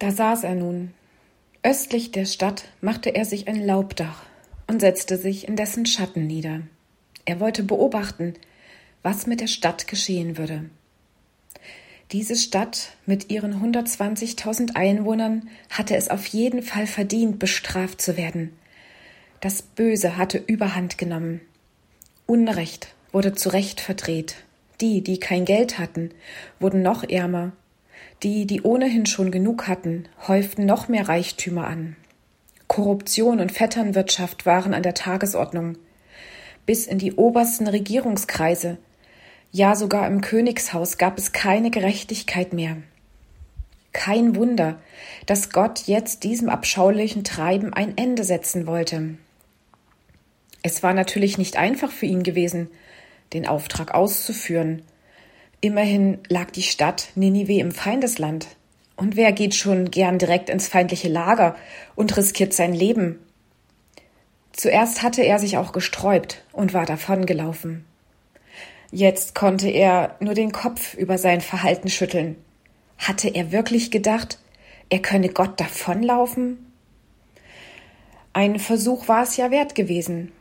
Da saß er nun. Östlich der Stadt machte er sich ein Laubdach und setzte sich in dessen Schatten nieder. Er wollte beobachten, was mit der Stadt geschehen würde. Diese Stadt mit ihren 120.000 Einwohnern hatte es auf jeden Fall verdient, bestraft zu werden. Das Böse hatte überhand genommen. Unrecht wurde zu Recht verdreht. Die, die kein Geld hatten, wurden noch ärmer. Die, die ohnehin schon genug hatten, häuften noch mehr Reichtümer an. Korruption und Vetternwirtschaft waren an der Tagesordnung. Bis in die obersten Regierungskreise, ja sogar im Königshaus gab es keine Gerechtigkeit mehr. Kein Wunder, dass Gott jetzt diesem abscheulichen Treiben ein Ende setzen wollte. Es war natürlich nicht einfach für ihn gewesen, den Auftrag auszuführen. Immerhin lag die Stadt Ninive im Feindesland. Und wer geht schon gern direkt ins feindliche Lager und riskiert sein Leben? Zuerst hatte er sich auch gesträubt und war davongelaufen. Jetzt konnte er nur den Kopf über sein Verhalten schütteln. Hatte er wirklich gedacht, er könne Gott davonlaufen? Ein Versuch war es ja wert gewesen.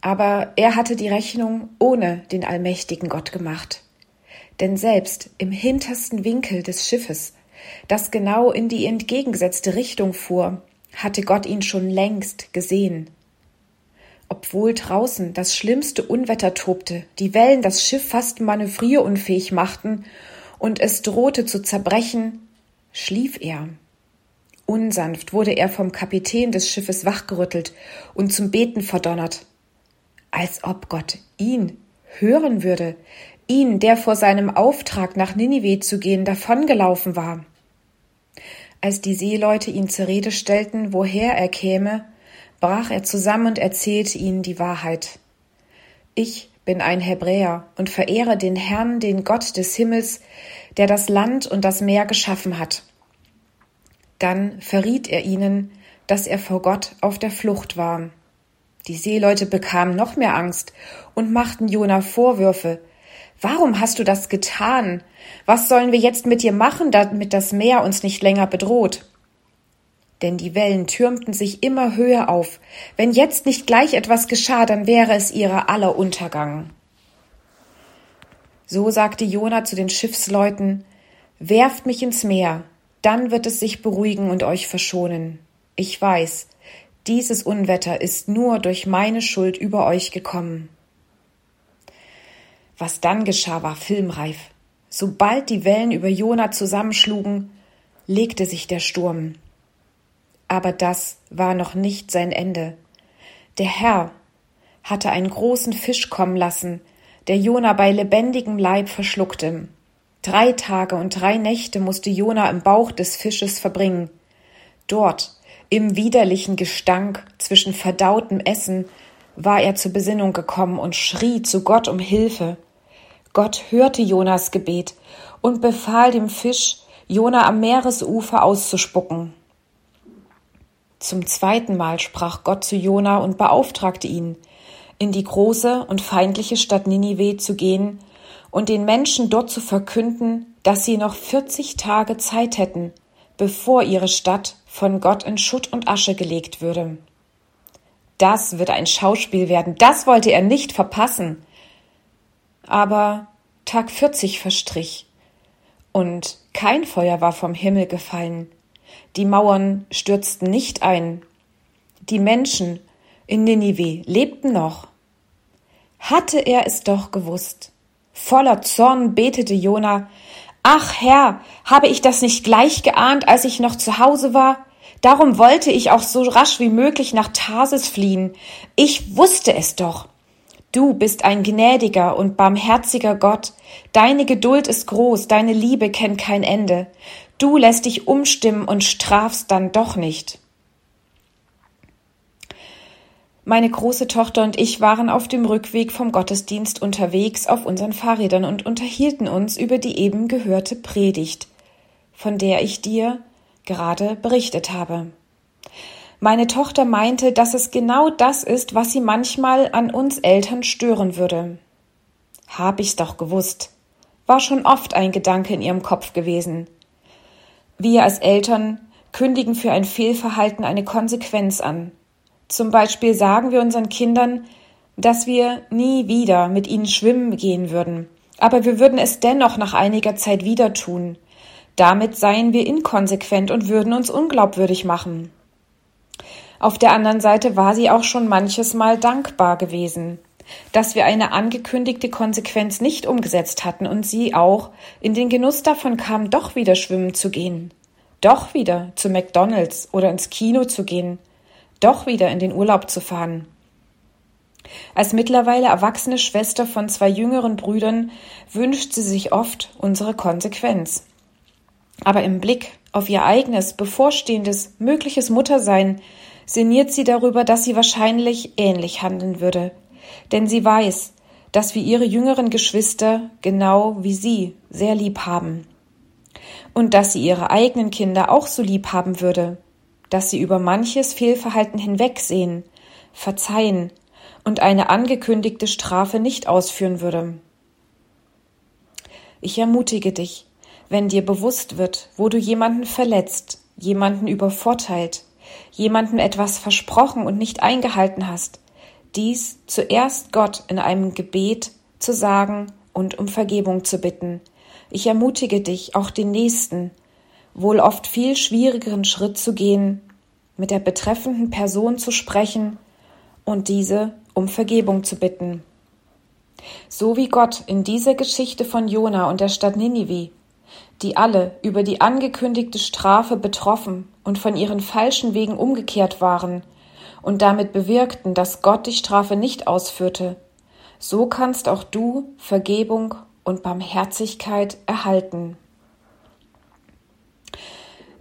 Aber er hatte die Rechnung ohne den allmächtigen Gott gemacht. Denn selbst im hintersten Winkel des Schiffes, das genau in die entgegengesetzte Richtung fuhr, hatte Gott ihn schon längst gesehen obwohl draußen das schlimmste Unwetter tobte, die Wellen das Schiff fast manövrierunfähig machten und es drohte zu zerbrechen, schlief er. Unsanft wurde er vom Kapitän des Schiffes wachgerüttelt und zum Beten verdonnert, als ob Gott ihn hören würde, ihn, der vor seinem Auftrag nach Ninive zu gehen davongelaufen war. Als die Seeleute ihn zur Rede stellten, woher er käme, brach er zusammen und erzählte ihnen die Wahrheit. Ich bin ein Hebräer und verehre den Herrn, den Gott des Himmels, der das Land und das Meer geschaffen hat. Dann verriet er ihnen, dass er vor Gott auf der Flucht war. Die Seeleute bekamen noch mehr Angst und machten Jona Vorwürfe. Warum hast du das getan? Was sollen wir jetzt mit dir machen, damit das Meer uns nicht länger bedroht? denn die Wellen türmten sich immer höher auf. Wenn jetzt nicht gleich etwas geschah, dann wäre es ihrer aller Untergang. So sagte Jona zu den Schiffsleuten, Werft mich ins Meer, dann wird es sich beruhigen und euch verschonen. Ich weiß, dieses Unwetter ist nur durch meine Schuld über euch gekommen. Was dann geschah, war filmreif. Sobald die Wellen über Jona zusammenschlugen, legte sich der Sturm. Aber das war noch nicht sein Ende. Der Herr hatte einen großen Fisch kommen lassen, der Jona bei lebendigem Leib verschluckte. Drei Tage und drei Nächte musste Jona im Bauch des Fisches verbringen. Dort, im widerlichen Gestank zwischen verdautem Essen, war er zur Besinnung gekommen und schrie zu Gott um Hilfe. Gott hörte Jonas Gebet und befahl dem Fisch, Jona am Meeresufer auszuspucken. Zum zweiten Mal sprach Gott zu Jona und beauftragte ihn, in die große und feindliche Stadt Ninive zu gehen und den Menschen dort zu verkünden, dass sie noch vierzig Tage Zeit hätten, bevor ihre Stadt von Gott in Schutt und Asche gelegt würde. Das würde ein Schauspiel werden, das wollte er nicht verpassen. Aber Tag vierzig verstrich, und kein Feuer war vom Himmel gefallen, die Mauern stürzten nicht ein. Die Menschen in Ninive lebten noch. Hatte er es doch gewusst. Voller Zorn betete Jona, Ach Herr, habe ich das nicht gleich geahnt, als ich noch zu Hause war? Darum wollte ich auch so rasch wie möglich nach Tarsis fliehen. Ich wusste es doch. Du bist ein gnädiger und barmherziger Gott. Deine Geduld ist groß, deine Liebe kennt kein Ende. Du lässt dich umstimmen und strafst dann doch nicht. Meine große Tochter und ich waren auf dem Rückweg vom Gottesdienst unterwegs auf unseren Fahrrädern und unterhielten uns über die eben gehörte Predigt, von der ich dir gerade berichtet habe. Meine Tochter meinte, dass es genau das ist, was sie manchmal an uns Eltern stören würde. Hab ich's doch gewusst. War schon oft ein Gedanke in ihrem Kopf gewesen. Wir als Eltern kündigen für ein Fehlverhalten eine Konsequenz an. Zum Beispiel sagen wir unseren Kindern, dass wir nie wieder mit ihnen schwimmen gehen würden, aber wir würden es dennoch nach einiger Zeit wieder tun. Damit seien wir inkonsequent und würden uns unglaubwürdig machen. Auf der anderen Seite war sie auch schon manches Mal dankbar gewesen, dass wir eine angekündigte Konsequenz nicht umgesetzt hatten und sie auch in den Genuss davon kam, doch wieder schwimmen zu gehen, doch wieder zu McDonalds oder ins Kino zu gehen, doch wieder in den Urlaub zu fahren. Als mittlerweile erwachsene Schwester von zwei jüngeren Brüdern wünscht sie sich oft unsere Konsequenz. Aber im Blick auf ihr eigenes, bevorstehendes, mögliches Muttersein sinniert sie darüber, dass sie wahrscheinlich ähnlich handeln würde. Denn sie weiß, dass wir ihre jüngeren Geschwister genau wie sie sehr lieb haben. Und dass sie ihre eigenen Kinder auch so lieb haben würde, dass sie über manches Fehlverhalten hinwegsehen, verzeihen und eine angekündigte Strafe nicht ausführen würde. Ich ermutige dich, wenn dir bewusst wird, wo du jemanden verletzt, jemanden übervorteilt, jemandem etwas versprochen und nicht eingehalten hast, dies zuerst Gott in einem Gebet zu sagen und um Vergebung zu bitten. Ich ermutige dich, auch den nächsten, wohl oft viel schwierigeren Schritt zu gehen, mit der betreffenden Person zu sprechen und diese um Vergebung zu bitten. So wie Gott in dieser Geschichte von Jona und der Stadt Ninive die alle über die angekündigte Strafe betroffen und von ihren falschen Wegen umgekehrt waren und damit bewirkten, dass Gott die Strafe nicht ausführte, so kannst auch du Vergebung und Barmherzigkeit erhalten.